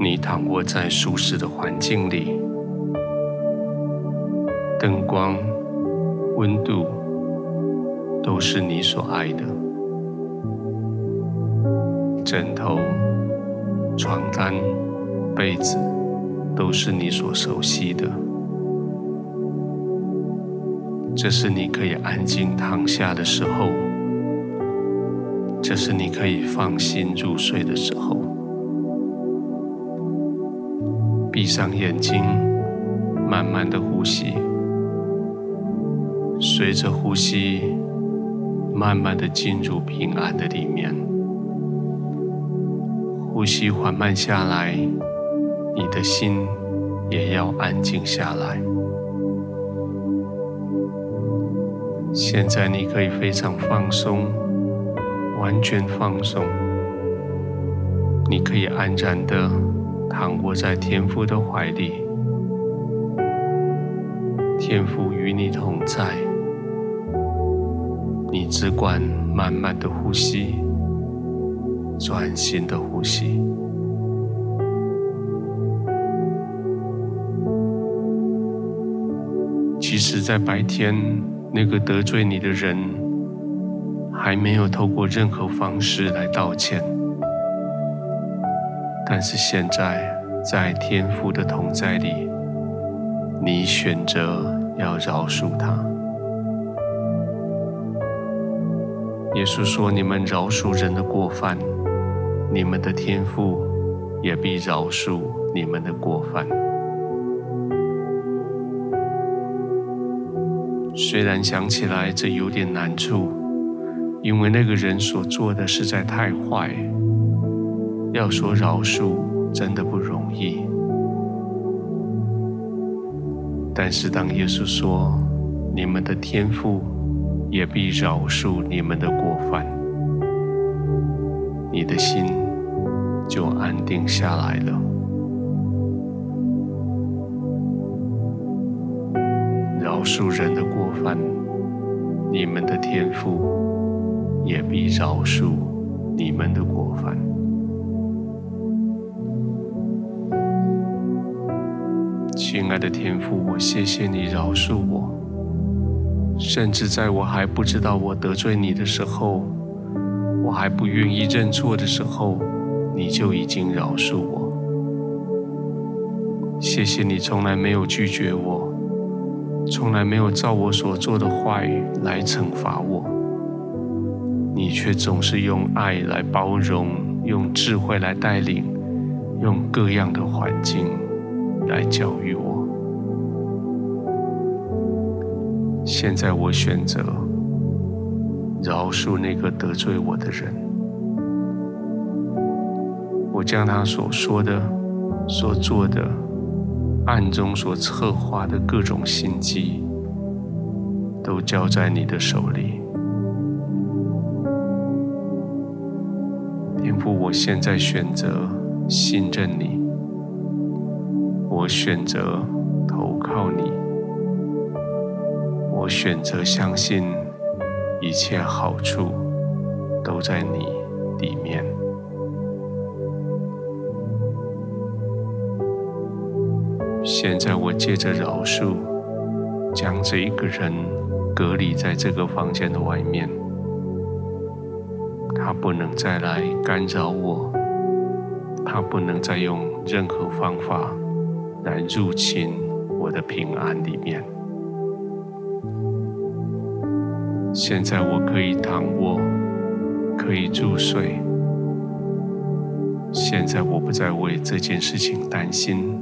你躺卧在舒适的环境里，灯光、温度都是你所爱的，枕头、床单、被子都是你所熟悉的。这是你可以安静躺下的时候，这是你可以放心入睡的时候。闭上眼睛，慢慢的呼吸，随着呼吸，慢慢的进入平安的里面。呼吸缓慢下来，你的心也要安静下来。现在你可以非常放松，完全放松，你可以安然的。躺卧在天父的怀里，天父与你同在，你只管慢慢的呼吸，专心的呼吸。即使在白天，那个得罪你的人还没有透过任何方式来道歉。但是现在，在天父的同在里，你选择要饶恕他。耶稣说：“你们饶恕人的过犯，你们的天父也必饶恕你们的过犯。”虽然想起来这有点难处，因为那个人所做的实在太坏。要说饶恕真的不容易，但是当耶稣说你们的天父也必饶恕你们的过犯，你的心就安定下来了。饶恕人的过犯，你们的天父也必饶恕你们的过犯。亲爱的天父，我谢谢你饶恕我，甚至在我还不知道我得罪你的时候，我还不愿意认错的时候，你就已经饶恕我。谢谢你从来没有拒绝我，从来没有照我所做的话语来惩罚我，你却总是用爱来包容，用智慧来带领，用各样的环境。来教育我。现在我选择饶恕那个得罪我的人。我将他所说的、所做的、暗中所策划的各种心机，都交在你的手里。天父，我现在选择信任你。我选择投靠你，我选择相信一切好处都在你里面。现在我借着饶恕，将这一个人隔离在这个房间的外面，他不能再来干扰我，他不能再用任何方法。来入侵我的平安里面。现在我可以躺卧，可以入睡。现在我不再为这件事情担心，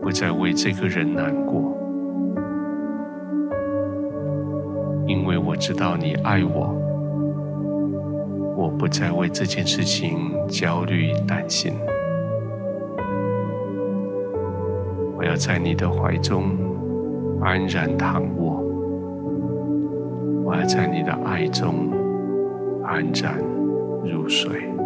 不再为这个人难过，因为我知道你爱我。我不再为这件事情焦虑担心。我要在你的怀中安然躺卧，我在你的爱中安然入睡。